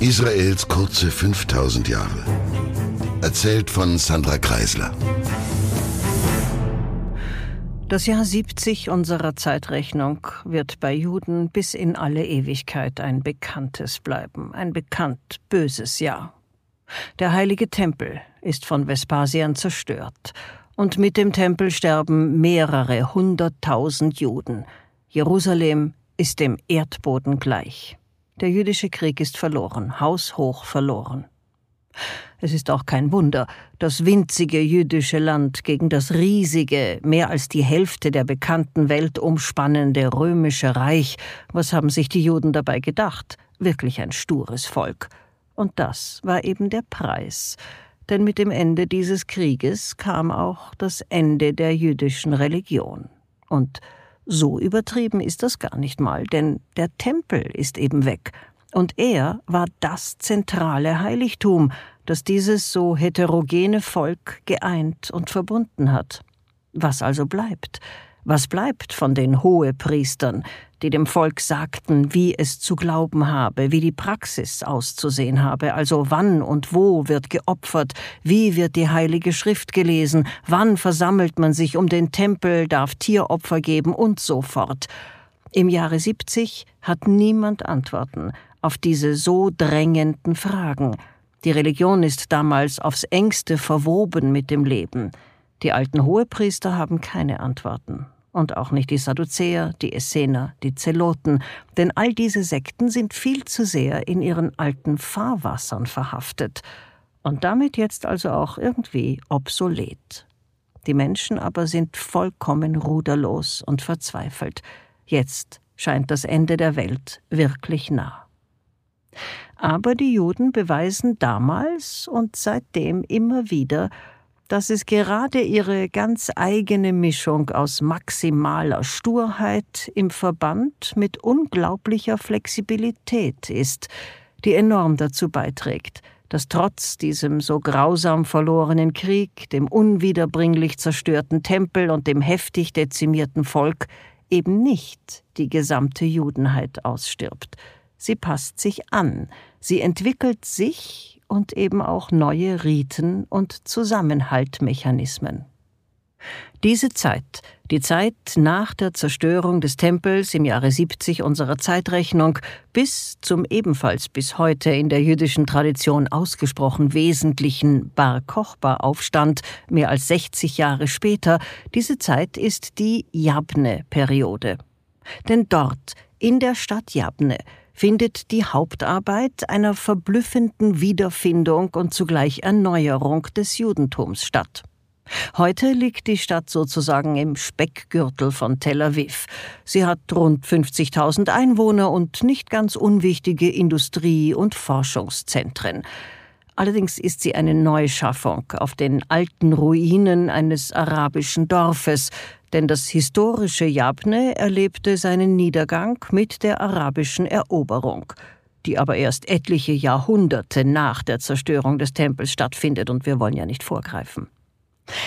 Israels kurze 5000 Jahre. Erzählt von Sandra Kreisler. Das Jahr 70 unserer Zeitrechnung wird bei Juden bis in alle Ewigkeit ein bekanntes bleiben, ein bekannt böses Jahr. Der heilige Tempel ist von Vespasian zerstört, und mit dem Tempel sterben mehrere hunderttausend Juden. Jerusalem ist dem Erdboden gleich. Der jüdische Krieg ist verloren, haushoch verloren. Es ist auch kein Wunder, das winzige jüdische Land gegen das riesige, mehr als die Hälfte der bekannten Welt umspannende römische Reich. Was haben sich die Juden dabei gedacht? Wirklich ein stures Volk. Und das war eben der Preis. Denn mit dem Ende dieses Krieges kam auch das Ende der jüdischen Religion. Und so übertrieben ist das gar nicht mal, denn der Tempel ist eben weg, und er war das zentrale Heiligtum, das dieses so heterogene Volk geeint und verbunden hat. Was also bleibt? Was bleibt von den Hohepriestern, die dem Volk sagten, wie es zu glauben habe, wie die Praxis auszusehen habe, also wann und wo wird geopfert, wie wird die heilige Schrift gelesen, wann versammelt man sich um den Tempel, darf Tieropfer geben und so fort. Im Jahre 70 hat niemand Antworten auf diese so drängenden Fragen. Die Religion ist damals aufs engste verwoben mit dem Leben. Die alten Hohepriester haben keine Antworten und auch nicht die Sadduzäer, die Essener, die Zeloten, denn all diese Sekten sind viel zu sehr in ihren alten Fahrwassern verhaftet und damit jetzt also auch irgendwie obsolet. Die Menschen aber sind vollkommen ruderlos und verzweifelt. Jetzt scheint das Ende der Welt wirklich nah. Aber die Juden beweisen damals und seitdem immer wieder, dass es gerade ihre ganz eigene Mischung aus maximaler Sturheit im Verband mit unglaublicher Flexibilität ist, die enorm dazu beiträgt, dass trotz diesem so grausam verlorenen Krieg, dem unwiederbringlich zerstörten Tempel und dem heftig dezimierten Volk eben nicht die gesamte Judenheit ausstirbt. Sie passt sich an, sie entwickelt sich und eben auch neue Riten und Zusammenhaltmechanismen. Diese Zeit, die Zeit nach der Zerstörung des Tempels im Jahre 70 unserer Zeitrechnung bis zum ebenfalls bis heute in der jüdischen Tradition ausgesprochen wesentlichen Bar Kochba-Aufstand mehr als 60 Jahre später, diese Zeit ist die Jabne-Periode. Denn dort, in der Stadt Jabne, findet die Hauptarbeit einer verblüffenden Wiederfindung und zugleich Erneuerung des Judentums statt. Heute liegt die Stadt sozusagen im Speckgürtel von Tel Aviv. Sie hat rund 50.000 Einwohner und nicht ganz unwichtige Industrie- und Forschungszentren. Allerdings ist sie eine Neuschaffung auf den alten Ruinen eines arabischen Dorfes, denn das historische Jabne erlebte seinen Niedergang mit der arabischen Eroberung, die aber erst etliche Jahrhunderte nach der Zerstörung des Tempels stattfindet, und wir wollen ja nicht vorgreifen.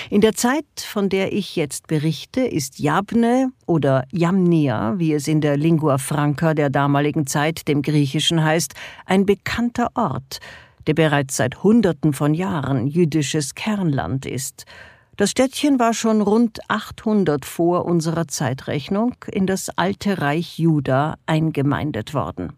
In der Zeit, von der ich jetzt berichte, ist Jabne oder Jamnia, wie es in der Lingua Franca der damaligen Zeit, dem Griechischen heißt, ein bekannter Ort, der bereits seit Hunderten von Jahren jüdisches Kernland ist. Das Städtchen war schon rund 800 vor unserer Zeitrechnung in das alte Reich Juda eingemeindet worden.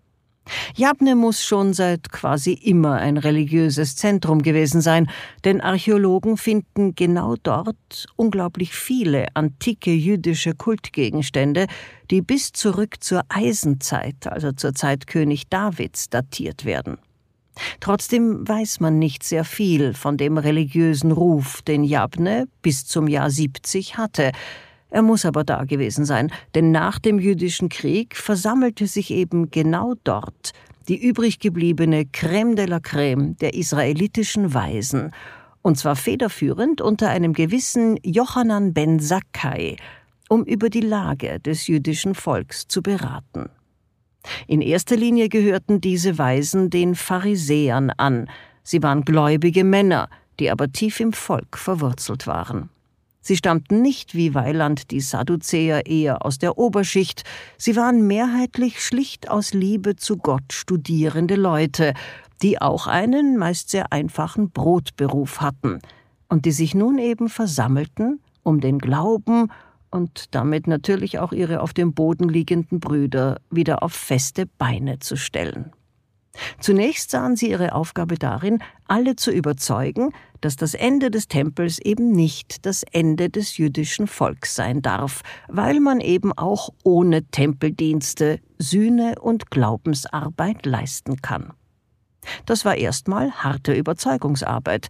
Jabne muss schon seit quasi immer ein religiöses Zentrum gewesen sein, denn Archäologen finden genau dort unglaublich viele antike jüdische Kultgegenstände, die bis zurück zur Eisenzeit, also zur Zeit König Davids, datiert werden. Trotzdem weiß man nicht sehr viel von dem religiösen Ruf, den Jabne bis zum Jahr 70 hatte. Er muss aber da gewesen sein, denn nach dem jüdischen Krieg versammelte sich eben genau dort die übrig gebliebene Crème de la Crème der israelitischen Weisen, und zwar federführend unter einem gewissen Johanan ben Zakkai, um über die Lage des jüdischen Volks zu beraten. In erster Linie gehörten diese Weisen den Pharisäern an. Sie waren gläubige Männer, die aber tief im Volk verwurzelt waren. Sie stammten nicht wie Weiland die Sadduzäer eher aus der Oberschicht, sie waren mehrheitlich schlicht aus Liebe zu Gott studierende Leute, die auch einen meist sehr einfachen Brotberuf hatten und die sich nun eben versammelten, um den Glauben und damit natürlich auch ihre auf dem Boden liegenden Brüder wieder auf feste Beine zu stellen. Zunächst sahen sie ihre Aufgabe darin, alle zu überzeugen, dass das Ende des Tempels eben nicht das Ende des jüdischen Volks sein darf, weil man eben auch ohne Tempeldienste Sühne und Glaubensarbeit leisten kann. Das war erstmal harte Überzeugungsarbeit,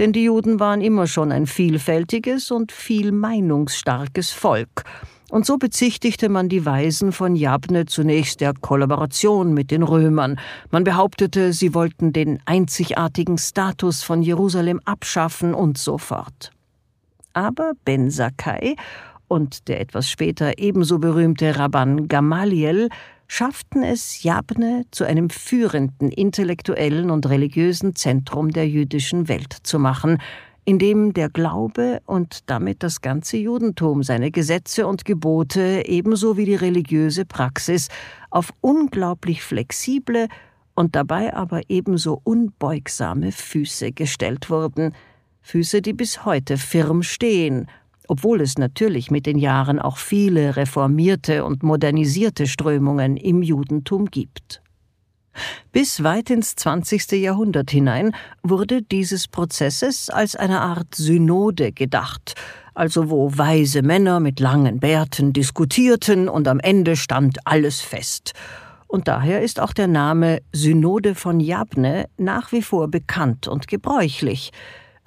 denn die Juden waren immer schon ein vielfältiges und viel meinungsstarkes Volk, und so bezichtigte man die Weisen von Jabne zunächst der Kollaboration mit den Römern. Man behauptete, sie wollten den einzigartigen Status von Jerusalem abschaffen und so fort. Aber Ben Sakai und der etwas später ebenso berühmte Rabban Gamaliel schafften es Jabne zu einem führenden intellektuellen und religiösen Zentrum der jüdischen Welt zu machen, in dem der Glaube und damit das ganze Judentum seine Gesetze und Gebote ebenso wie die religiöse Praxis auf unglaublich flexible und dabei aber ebenso unbeugsame Füße gestellt wurden, Füße, die bis heute firm stehen, obwohl es natürlich mit den Jahren auch viele reformierte und modernisierte Strömungen im Judentum gibt. Bis weit ins 20. Jahrhundert hinein wurde dieses Prozesses als eine Art Synode gedacht, also wo weise Männer mit langen Bärten diskutierten und am Ende stand alles fest. Und daher ist auch der Name Synode von Jabne nach wie vor bekannt und gebräuchlich.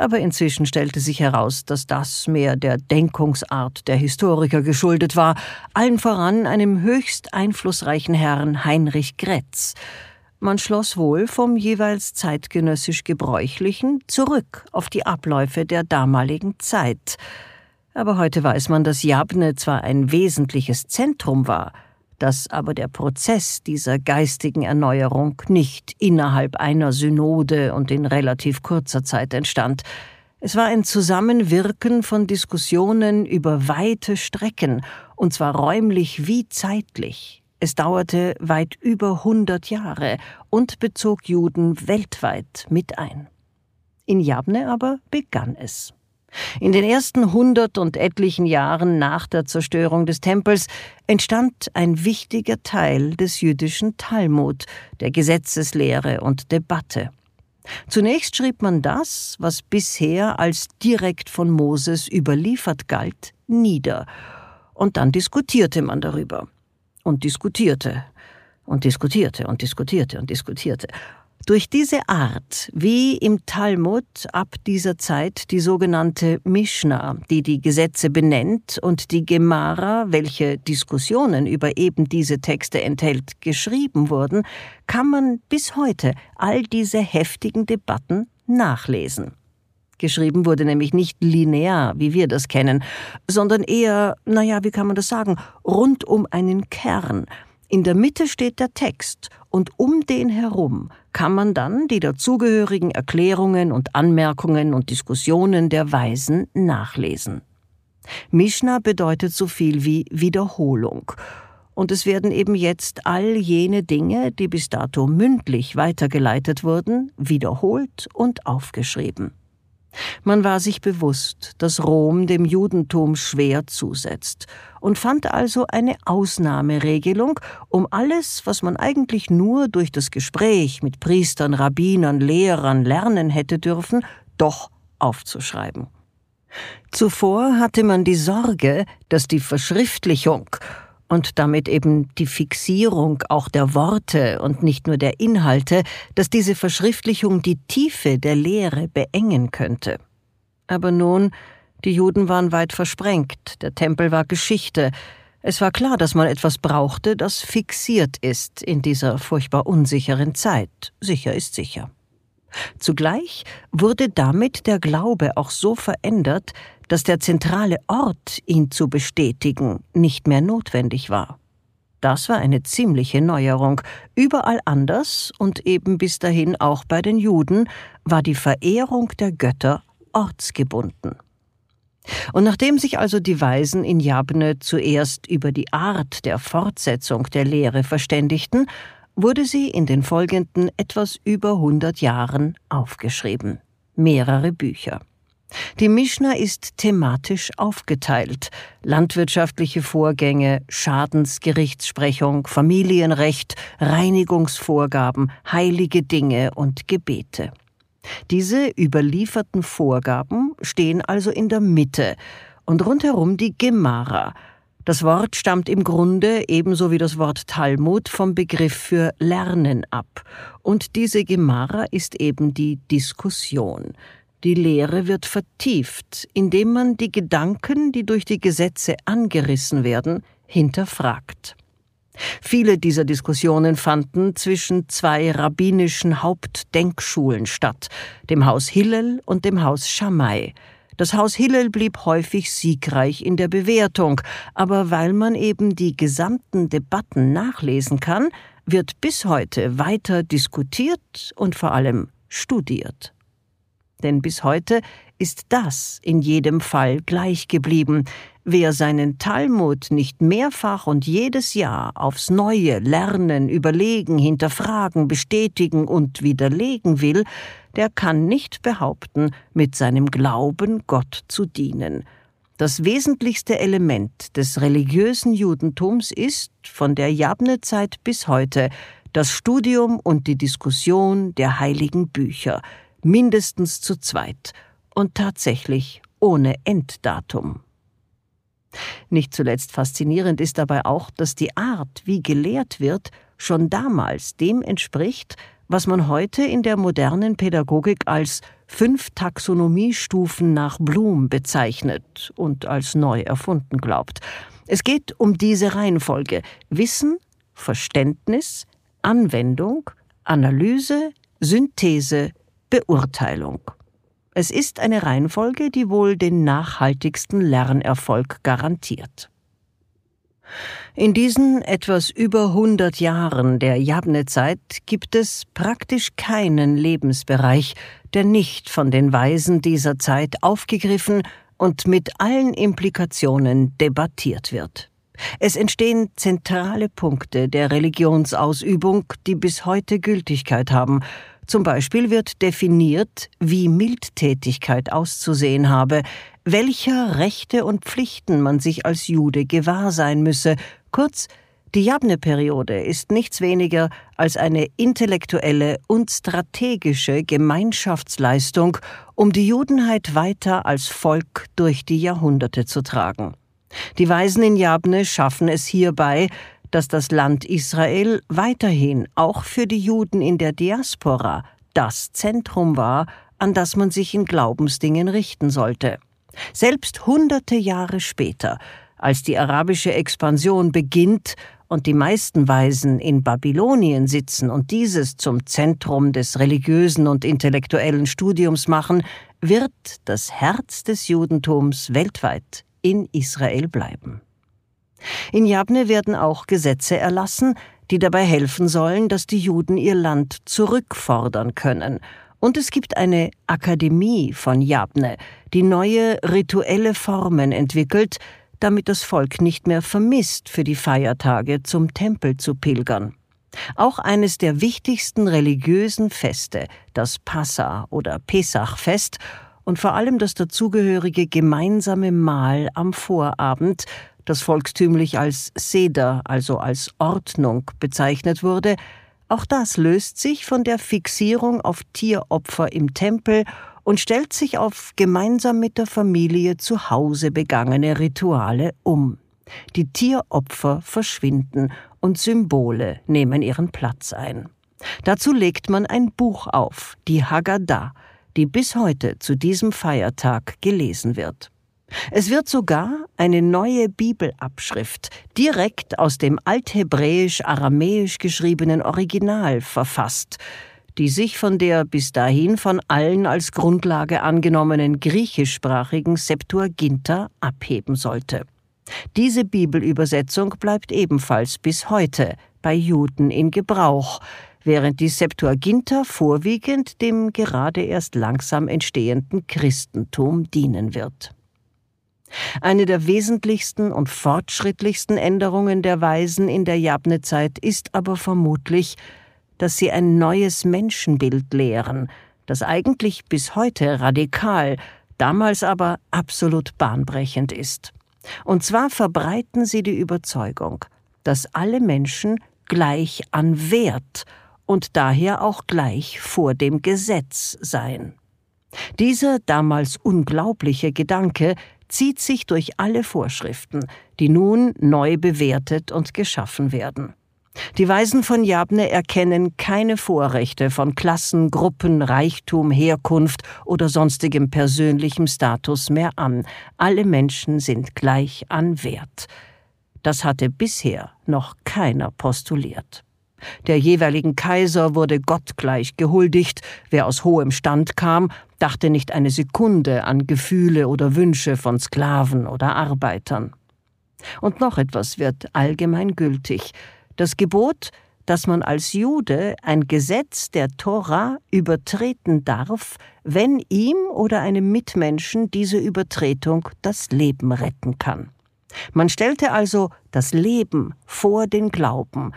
Aber inzwischen stellte sich heraus, dass das mehr der Denkungsart der Historiker geschuldet war, allen voran einem höchst einflussreichen Herrn Heinrich Gretz. Man schloss wohl vom jeweils zeitgenössisch Gebräuchlichen zurück auf die Abläufe der damaligen Zeit. Aber heute weiß man, dass Jabne zwar ein wesentliches Zentrum war, dass aber der Prozess dieser geistigen Erneuerung nicht innerhalb einer Synode und in relativ kurzer Zeit entstand. Es war ein Zusammenwirken von Diskussionen über weite Strecken, und zwar räumlich wie zeitlich, es dauerte weit über hundert Jahre und bezog Juden weltweit mit ein. In Jabne aber begann es. In den ersten hundert und etlichen Jahren nach der Zerstörung des Tempels entstand ein wichtiger Teil des jüdischen Talmud, der Gesetzeslehre und Debatte. Zunächst schrieb man das, was bisher als direkt von Moses überliefert galt, nieder, und dann diskutierte man darüber und diskutierte und diskutierte und diskutierte und diskutierte. Durch diese Art, wie im Talmud ab dieser Zeit die sogenannte Mishnah, die die Gesetze benennt, und die Gemara, welche Diskussionen über eben diese Texte enthält, geschrieben wurden, kann man bis heute all diese heftigen Debatten nachlesen. Geschrieben wurde nämlich nicht linear, wie wir das kennen, sondern eher, naja, wie kann man das sagen, rund um einen Kern. In der Mitte steht der Text und um den herum kann man dann die dazugehörigen Erklärungen und Anmerkungen und Diskussionen der Weisen nachlesen. Mishnah bedeutet so viel wie Wiederholung. Und es werden eben jetzt all jene Dinge, die bis dato mündlich weitergeleitet wurden, wiederholt und aufgeschrieben. Man war sich bewusst, dass Rom dem Judentum schwer zusetzt und fand also eine Ausnahmeregelung, um alles, was man eigentlich nur durch das Gespräch mit Priestern, Rabbinern, Lehrern lernen hätte dürfen, doch aufzuschreiben. Zuvor hatte man die Sorge, dass die Verschriftlichung und damit eben die Fixierung auch der Worte und nicht nur der Inhalte, dass diese Verschriftlichung die Tiefe der Lehre beengen könnte. Aber nun, die Juden waren weit versprengt, der Tempel war Geschichte, es war klar, dass man etwas brauchte, das fixiert ist in dieser furchtbar unsicheren Zeit. Sicher ist sicher. Zugleich wurde damit der Glaube auch so verändert, dass der zentrale Ort, ihn zu bestätigen, nicht mehr notwendig war. Das war eine ziemliche Neuerung. Überall anders und eben bis dahin auch bei den Juden war die Verehrung der Götter ortsgebunden. Und nachdem sich also die Weisen in Jabne zuerst über die Art der Fortsetzung der Lehre verständigten, wurde sie in den folgenden etwas über hundert Jahren aufgeschrieben. Mehrere Bücher. Die Mischna ist thematisch aufgeteilt. Landwirtschaftliche Vorgänge, Schadensgerichtssprechung, Familienrecht, Reinigungsvorgaben, heilige Dinge und Gebete. Diese überlieferten Vorgaben stehen also in der Mitte und rundherum die Gemara. Das Wort stammt im Grunde ebenso wie das Wort Talmud vom Begriff für Lernen ab. Und diese Gemara ist eben die Diskussion. Die Lehre wird vertieft, indem man die Gedanken, die durch die Gesetze angerissen werden, hinterfragt. Viele dieser Diskussionen fanden zwischen zwei rabbinischen Hauptdenkschulen statt, dem Haus Hillel und dem Haus Shammai. Das Haus Hillel blieb häufig siegreich in der Bewertung, aber weil man eben die gesamten Debatten nachlesen kann, wird bis heute weiter diskutiert und vor allem studiert. Denn bis heute ist das in jedem Fall gleich geblieben. Wer seinen Talmud nicht mehrfach und jedes Jahr aufs Neue lernen, überlegen, hinterfragen, bestätigen und widerlegen will, der kann nicht behaupten, mit seinem Glauben Gott zu dienen. Das wesentlichste Element des religiösen Judentums ist, von der Jabnezeit bis heute, das Studium und die Diskussion der heiligen Bücher, mindestens zu zweit und tatsächlich ohne Enddatum. Nicht zuletzt faszinierend ist dabei auch, dass die Art, wie gelehrt wird, schon damals dem entspricht, was man heute in der modernen Pädagogik als fünf Taxonomiestufen nach Blum bezeichnet und als neu erfunden glaubt. Es geht um diese Reihenfolge Wissen, Verständnis, Anwendung, Analyse, Synthese, Beurteilung. Es ist eine Reihenfolge, die wohl den nachhaltigsten Lernerfolg garantiert. In diesen etwas über 100 Jahren der Jabne-Zeit gibt es praktisch keinen Lebensbereich, der nicht von den Weisen dieser Zeit aufgegriffen und mit allen Implikationen debattiert wird. Es entstehen zentrale Punkte der Religionsausübung, die bis heute Gültigkeit haben zum Beispiel wird definiert, wie Mildtätigkeit auszusehen habe, welcher Rechte und Pflichten man sich als Jude gewahr sein müsse. Kurz, die Jabne-Periode ist nichts weniger als eine intellektuelle und strategische Gemeinschaftsleistung, um die Judenheit weiter als Volk durch die Jahrhunderte zu tragen. Die Weisen in Jabne schaffen es hierbei, dass das Land Israel weiterhin auch für die Juden in der Diaspora das Zentrum war, an das man sich in Glaubensdingen richten sollte. Selbst hunderte Jahre später, als die arabische Expansion beginnt und die meisten Weisen in Babylonien sitzen und dieses zum Zentrum des religiösen und intellektuellen Studiums machen, wird das Herz des Judentums weltweit in Israel bleiben. In Jabne werden auch Gesetze erlassen, die dabei helfen sollen, dass die Juden ihr Land zurückfordern können. Und es gibt eine Akademie von Jabne, die neue rituelle Formen entwickelt, damit das Volk nicht mehr vermisst, für die Feiertage zum Tempel zu pilgern. Auch eines der wichtigsten religiösen Feste, das Passa oder Pesachfest, und vor allem das dazugehörige gemeinsame Mahl am Vorabend, das volkstümlich als Seder, also als Ordnung bezeichnet wurde, auch das löst sich von der Fixierung auf Tieropfer im Tempel und stellt sich auf gemeinsam mit der Familie zu Hause begangene Rituale um. Die Tieropfer verschwinden und Symbole nehmen ihren Platz ein. Dazu legt man ein Buch auf, die Haggadah, die bis heute zu diesem Feiertag gelesen wird. Es wird sogar eine neue Bibelabschrift direkt aus dem althebräisch-aramäisch geschriebenen Original verfasst, die sich von der bis dahin von allen als Grundlage angenommenen griechischsprachigen Septuaginta abheben sollte. Diese Bibelübersetzung bleibt ebenfalls bis heute bei Juden in Gebrauch, während die Septuaginta vorwiegend dem gerade erst langsam entstehenden Christentum dienen wird. Eine der wesentlichsten und fortschrittlichsten Änderungen der Weisen in der Jabnezeit ist aber vermutlich, dass sie ein neues Menschenbild lehren, das eigentlich bis heute radikal, damals aber absolut bahnbrechend ist. Und zwar verbreiten sie die Überzeugung, dass alle Menschen gleich an Wert und daher auch gleich vor dem Gesetz seien. Dieser damals unglaubliche Gedanke zieht sich durch alle Vorschriften, die nun neu bewertet und geschaffen werden. Die Weisen von Jabne erkennen keine Vorrechte von Klassen, Gruppen, Reichtum, Herkunft oder sonstigem persönlichem Status mehr an. Alle Menschen sind gleich an Wert. Das hatte bisher noch keiner postuliert. Der jeweiligen Kaiser wurde gottgleich gehuldigt, wer aus hohem Stand kam, dachte nicht eine Sekunde an Gefühle oder Wünsche von Sklaven oder Arbeitern. Und noch etwas wird allgemein gültig. Das Gebot, dass man als Jude ein Gesetz der Tora übertreten darf, wenn ihm oder einem Mitmenschen diese Übertretung das Leben retten kann. Man stellte also das Leben vor den Glauben,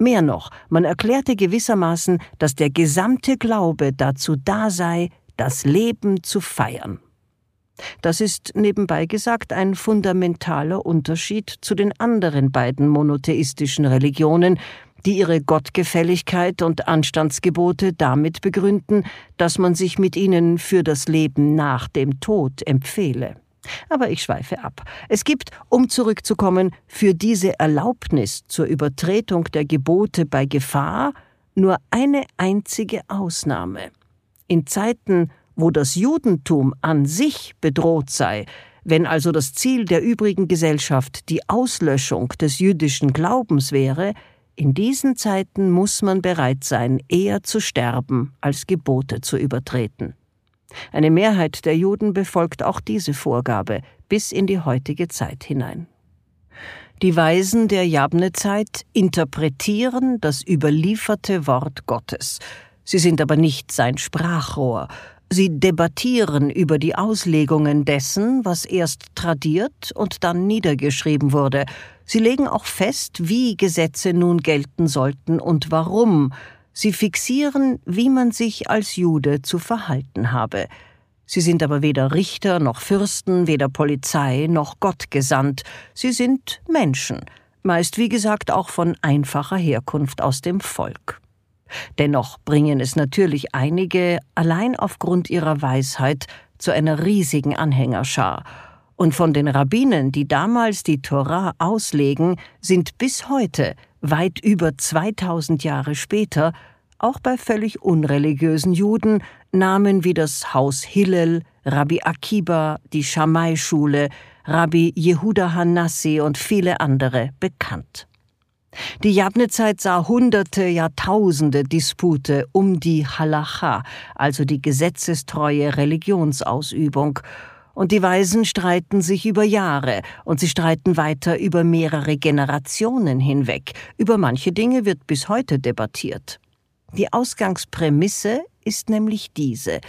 Mehr noch, man erklärte gewissermaßen, dass der gesamte Glaube dazu da sei, das Leben zu feiern. Das ist nebenbei gesagt ein fundamentaler Unterschied zu den anderen beiden monotheistischen Religionen, die ihre Gottgefälligkeit und Anstandsgebote damit begründen, dass man sich mit ihnen für das Leben nach dem Tod empfehle. Aber ich schweife ab. Es gibt, um zurückzukommen, für diese Erlaubnis zur Übertretung der Gebote bei Gefahr nur eine einzige Ausnahme. In Zeiten, wo das Judentum an sich bedroht sei, wenn also das Ziel der übrigen Gesellschaft die Auslöschung des jüdischen Glaubens wäre, in diesen Zeiten muss man bereit sein, eher zu sterben, als Gebote zu übertreten. Eine Mehrheit der Juden befolgt auch diese Vorgabe bis in die heutige Zeit hinein. Die Weisen der Jabnezeit interpretieren das überlieferte Wort Gottes. Sie sind aber nicht sein Sprachrohr. Sie debattieren über die Auslegungen dessen, was erst tradiert und dann niedergeschrieben wurde. Sie legen auch fest, wie Gesetze nun gelten sollten und warum, Sie fixieren, wie man sich als Jude zu verhalten habe. Sie sind aber weder Richter noch Fürsten, weder Polizei noch Gott gesandt. Sie sind Menschen, meist wie gesagt auch von einfacher Herkunft aus dem Volk. Dennoch bringen es natürlich einige allein aufgrund ihrer Weisheit zu einer riesigen Anhängerschar, und von den Rabbinen, die damals die Torah auslegen, sind bis heute, weit über 2000 Jahre später, auch bei völlig unreligiösen Juden Namen wie das Haus Hillel, Rabbi Akiba, die Schamai-Schule, Rabbi Jehuda Hanassi und viele andere bekannt. Die Jabnezeit sah hunderte, Jahrtausende Dispute um die Halacha, also die gesetzestreue Religionsausübung, und die Weisen streiten sich über Jahre, und sie streiten weiter über mehrere Generationen hinweg. Über manche Dinge wird bis heute debattiert. Die Ausgangsprämisse ist nämlich diese.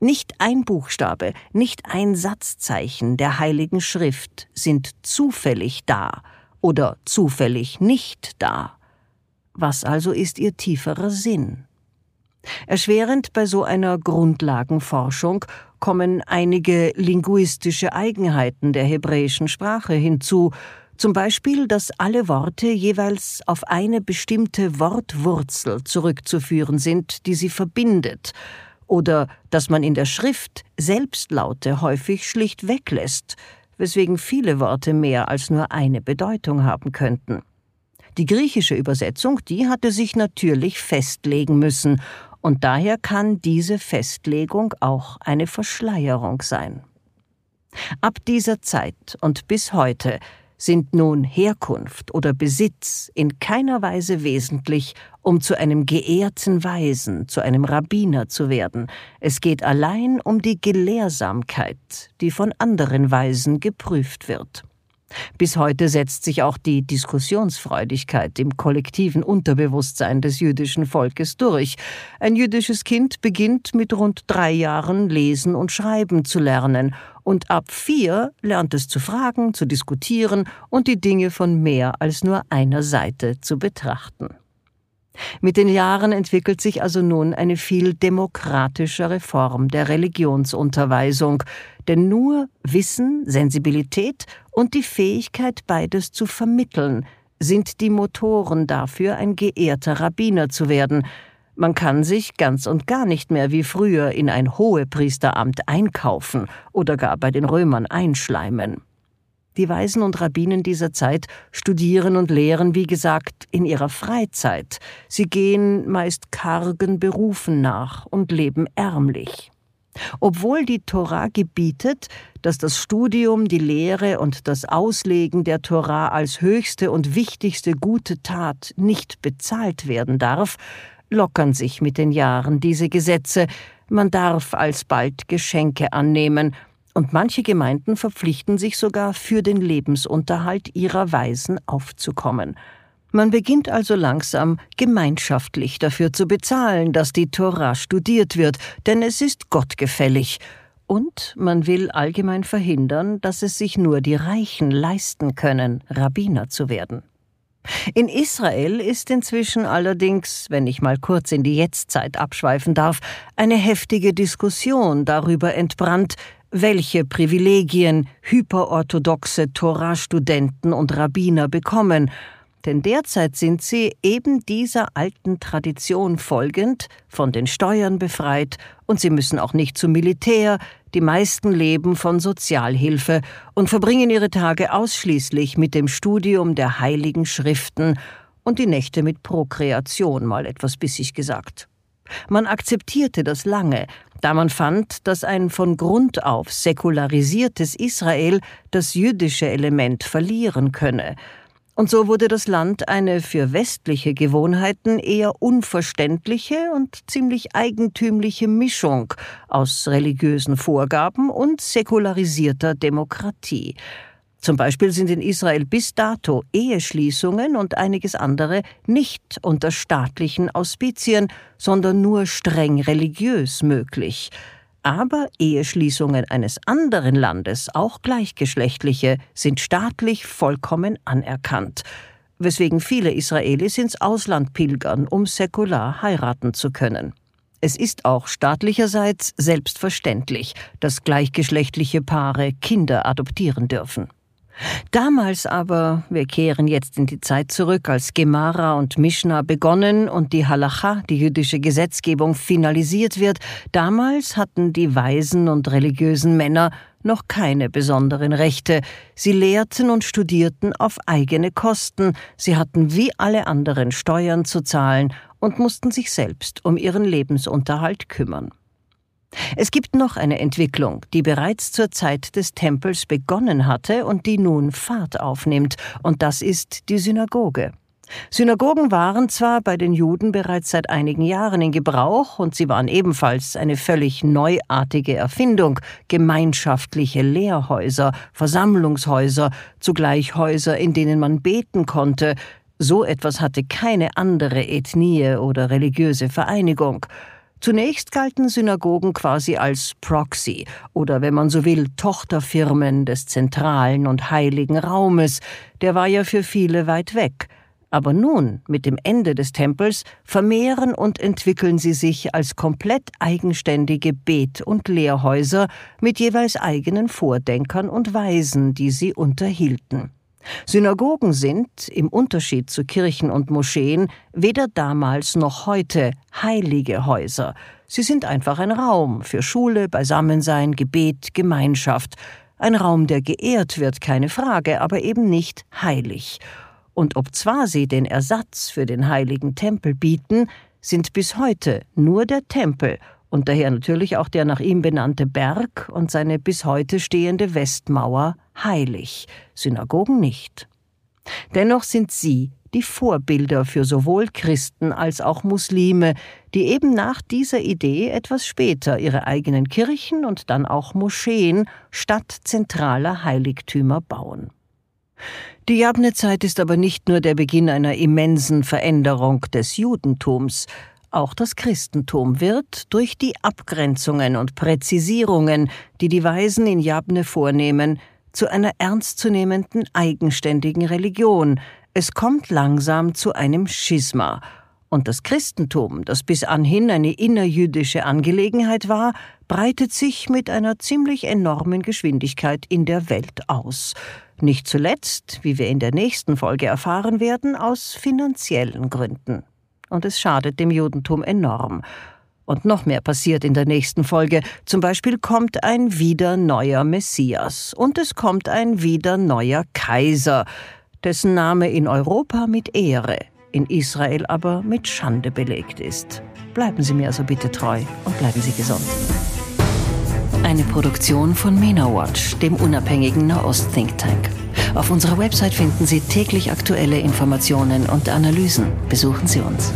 Nicht ein Buchstabe, nicht ein Satzzeichen der Heiligen Schrift sind zufällig da oder zufällig nicht da. Was also ist ihr tieferer Sinn? Erschwerend bei so einer Grundlagenforschung kommen einige linguistische Eigenheiten der hebräischen Sprache hinzu, zum Beispiel, dass alle Worte jeweils auf eine bestimmte Wortwurzel zurückzuführen sind, die sie verbindet, oder dass man in der Schrift Selbstlaute häufig schlicht weglässt, weswegen viele Worte mehr als nur eine Bedeutung haben könnten. Die griechische Übersetzung, die hatte sich natürlich festlegen müssen, und daher kann diese Festlegung auch eine Verschleierung sein. Ab dieser Zeit und bis heute sind nun Herkunft oder Besitz in keiner Weise wesentlich, um zu einem geehrten Weisen, zu einem Rabbiner zu werden. Es geht allein um die Gelehrsamkeit, die von anderen Weisen geprüft wird. Bis heute setzt sich auch die Diskussionsfreudigkeit im kollektiven Unterbewusstsein des jüdischen Volkes durch. Ein jüdisches Kind beginnt mit rund drei Jahren lesen und schreiben zu lernen, und ab vier lernt es zu fragen, zu diskutieren und die Dinge von mehr als nur einer Seite zu betrachten. Mit den Jahren entwickelt sich also nun eine viel demokratischere Form der Religionsunterweisung, denn nur Wissen, Sensibilität und die Fähigkeit, beides zu vermitteln, sind die Motoren dafür, ein geehrter Rabbiner zu werden. Man kann sich ganz und gar nicht mehr wie früher in ein Hohepriesteramt einkaufen oder gar bei den Römern einschleimen. Die Weisen und Rabbinen dieser Zeit studieren und lehren, wie gesagt, in ihrer Freizeit. Sie gehen meist kargen Berufen nach und leben ärmlich. Obwohl die Tora gebietet, dass das Studium, die Lehre und das Auslegen der Tora als höchste und wichtigste gute Tat nicht bezahlt werden darf, lockern sich mit den Jahren diese Gesetze, man darf alsbald Geschenke annehmen, und manche Gemeinden verpflichten sich sogar für den Lebensunterhalt ihrer Weisen aufzukommen. Man beginnt also langsam gemeinschaftlich dafür zu bezahlen, dass die Tora studiert wird, denn es ist gottgefällig. Und man will allgemein verhindern, dass es sich nur die Reichen leisten können, Rabbiner zu werden. In Israel ist inzwischen allerdings, wenn ich mal kurz in die Jetztzeit abschweifen darf, eine heftige Diskussion darüber entbrannt, welche Privilegien hyperorthodoxe Torah-Studenten und Rabbiner bekommen, denn derzeit sind sie eben dieser alten Tradition folgend, von den Steuern befreit, und sie müssen auch nicht zum Militär, die meisten leben von Sozialhilfe und verbringen ihre Tage ausschließlich mit dem Studium der heiligen Schriften und die Nächte mit Prokreation, mal etwas bissig gesagt. Man akzeptierte das lange, da man fand, dass ein von Grund auf säkularisiertes Israel das jüdische Element verlieren könne, und so wurde das Land eine für westliche Gewohnheiten eher unverständliche und ziemlich eigentümliche Mischung aus religiösen Vorgaben und säkularisierter Demokratie. Zum Beispiel sind in Israel bis dato Eheschließungen und einiges andere nicht unter staatlichen Auspizien, sondern nur streng religiös möglich. Aber Eheschließungen eines anderen Landes, auch gleichgeschlechtliche, sind staatlich vollkommen anerkannt, weswegen viele Israelis ins Ausland pilgern, um säkular heiraten zu können. Es ist auch staatlicherseits selbstverständlich, dass gleichgeschlechtliche Paare Kinder adoptieren dürfen. Damals aber, wir kehren jetzt in die Zeit zurück, als Gemara und Mishnah begonnen und die Halacha, die jüdische Gesetzgebung, finalisiert wird, damals hatten die weisen und religiösen Männer noch keine besonderen Rechte. Sie lehrten und studierten auf eigene Kosten, sie hatten wie alle anderen Steuern zu zahlen und mussten sich selbst um ihren Lebensunterhalt kümmern. Es gibt noch eine Entwicklung, die bereits zur Zeit des Tempels begonnen hatte und die nun Fahrt aufnimmt, und das ist die Synagoge. Synagogen waren zwar bei den Juden bereits seit einigen Jahren in Gebrauch und sie waren ebenfalls eine völlig neuartige Erfindung, gemeinschaftliche Lehrhäuser, Versammlungshäuser, zugleich Häuser, in denen man beten konnte, so etwas hatte keine andere Ethnie oder religiöse Vereinigung. Zunächst galten Synagogen quasi als Proxy oder wenn man so will Tochterfirmen des zentralen und heiligen Raumes, der war ja für viele weit weg. Aber nun, mit dem Ende des Tempels, vermehren und entwickeln sie sich als komplett eigenständige Bet- und Lehrhäuser mit jeweils eigenen Vordenkern und Weisen, die sie unterhielten. Synagogen sind, im Unterschied zu Kirchen und Moscheen, weder damals noch heute heilige Häuser. Sie sind einfach ein Raum für Schule, Beisammensein, Gebet, Gemeinschaft. Ein Raum, der geehrt wird, keine Frage, aber eben nicht heilig. Und obzwar sie den Ersatz für den heiligen Tempel bieten, sind bis heute nur der Tempel und daher natürlich auch der nach ihm benannte Berg und seine bis heute stehende Westmauer heilig, Synagogen nicht. Dennoch sind sie die Vorbilder für sowohl Christen als auch Muslime, die eben nach dieser Idee etwas später ihre eigenen Kirchen und dann auch Moscheen statt zentraler Heiligtümer bauen. Die Jabne-Zeit ist aber nicht nur der Beginn einer immensen Veränderung des Judentums. Auch das Christentum wird durch die Abgrenzungen und Präzisierungen, die die Weisen in Jabne vornehmen, zu einer ernstzunehmenden eigenständigen Religion. Es kommt langsam zu einem Schisma. Und das Christentum, das bis anhin eine innerjüdische Angelegenheit war, breitet sich mit einer ziemlich enormen Geschwindigkeit in der Welt aus. Nicht zuletzt, wie wir in der nächsten Folge erfahren werden, aus finanziellen Gründen. Und es schadet dem Judentum enorm. Und noch mehr passiert in der nächsten Folge. Zum Beispiel kommt ein wieder neuer Messias und es kommt ein wieder neuer Kaiser, dessen Name in Europa mit Ehre, in Israel aber mit Schande belegt ist. Bleiben Sie mir also bitte treu und bleiben Sie gesund. Eine Produktion von MENA Watch, dem unabhängigen Nahost-Think Tank. Auf unserer Website finden Sie täglich aktuelle Informationen und Analysen. Besuchen Sie uns.